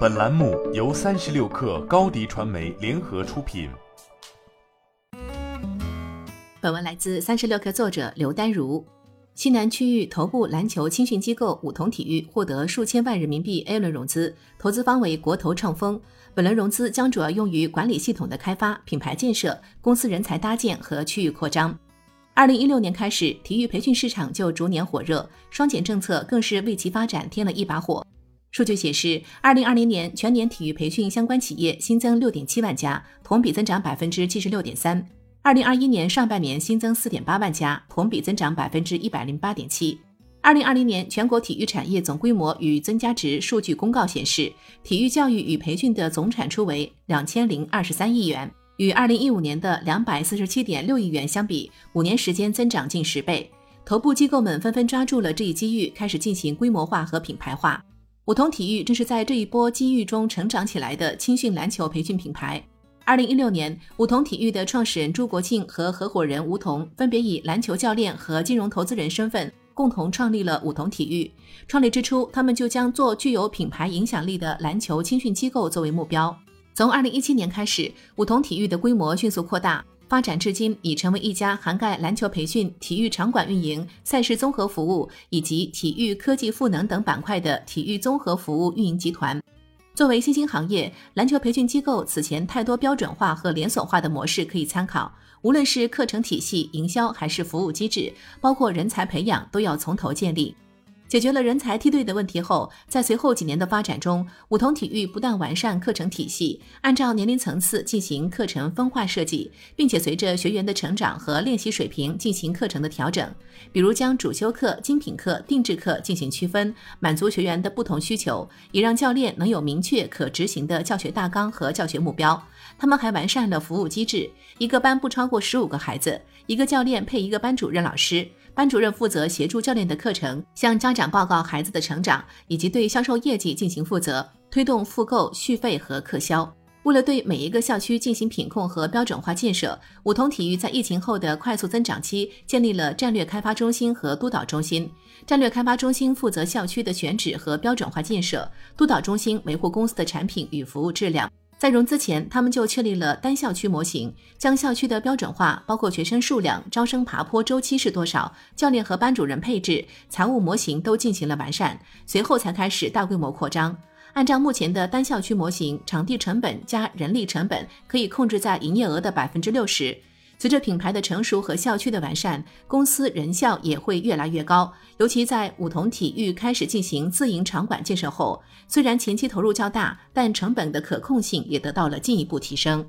本栏目由三十六氪高低传媒联合出品。本文来自三十六氪作者刘丹如。西南区域头部篮球青训机构五桐体育获得数千万人民币 A 轮融资，投资方为国投创丰。本轮融资将主要用于管理系统的开发、品牌建设、公司人才搭建和区域扩张。二零一六年开始，体育培训市场就逐年火热，双减政策更是为其发展添了一把火。数据显示，二零二零年全年体育培训相关企业新增六点七万家，同比增长百分之七十六点三。二零二一年上半年新增四点八万家，同比增长百分之一百零八点七。二零二零年全国体育产业总规模与增加值数据公告显示，体育教育与培训的总产出为两千零二十三亿元，与二零一五年的两百四十七点六亿元相比，五年时间增长近十倍。头部机构们纷纷抓住了这一机遇，开始进行规模化和品牌化。五桐体育正是在这一波机遇中成长起来的青训篮球培训品牌。二零一六年，梧桐体育的创始人朱国庆和合伙人吴桐分别以篮球教练和金融投资人身份，共同创立了梧桐体育。创立之初，他们就将做具有品牌影响力的篮球青训机构作为目标。从二零一七年开始，梧桐体育的规模迅速扩大，发展至今已成为一家涵盖篮球培训、体育场馆运营、赛事综合服务以及体育科技赋能等板块的体育综合服务运营集团。作为新兴行业，篮球培训机构此前太多标准化和连锁化的模式可以参考。无论是课程体系、营销还是服务机制，包括人才培养，都要从头建立。解决了人才梯队的问题后，在随后几年的发展中，梧桐体育不断完善课程体系，按照年龄层次进行课程分化设计，并且随着学员的成长和练习水平进行课程的调整。比如将主修课、精品课、定制课进行区分，满足学员的不同需求，也让教练能有明确可执行的教学大纲和教学目标。他们还完善了服务机制，一个班不超过十五个孩子，一个教练配一个班主任老师。班主任负责协助教练的课程，向家长报告孩子的成长，以及对销售业绩进行负责，推动复购、续费和客销。为了对每一个校区进行品控和标准化建设，梧桐体育在疫情后的快速增长期建立了战略开发中心和督导中心。战略开发中心负责校区的选址和标准化建设，督导中心维护公司的产品与服务质量。在融资前，他们就确立了单校区模型，将校区的标准化，包括学生数量、招生爬坡周期是多少、教练和班主任配置、财务模型都进行了完善，随后才开始大规模扩张。按照目前的单校区模型，场地成本加人力成本可以控制在营业额的百分之六十。随着品牌的成熟和校区的完善，公司人效也会越来越高。尤其在五桐体育开始进行自营场馆建设后，虽然前期投入较大，但成本的可控性也得到了进一步提升。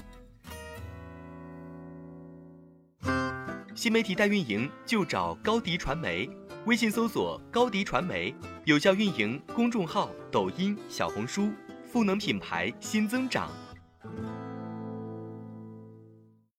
新媒体代运营就找高迪传媒，微信搜索高迪传媒，有效运营公众号、抖音、小红书，赋能品牌新增长。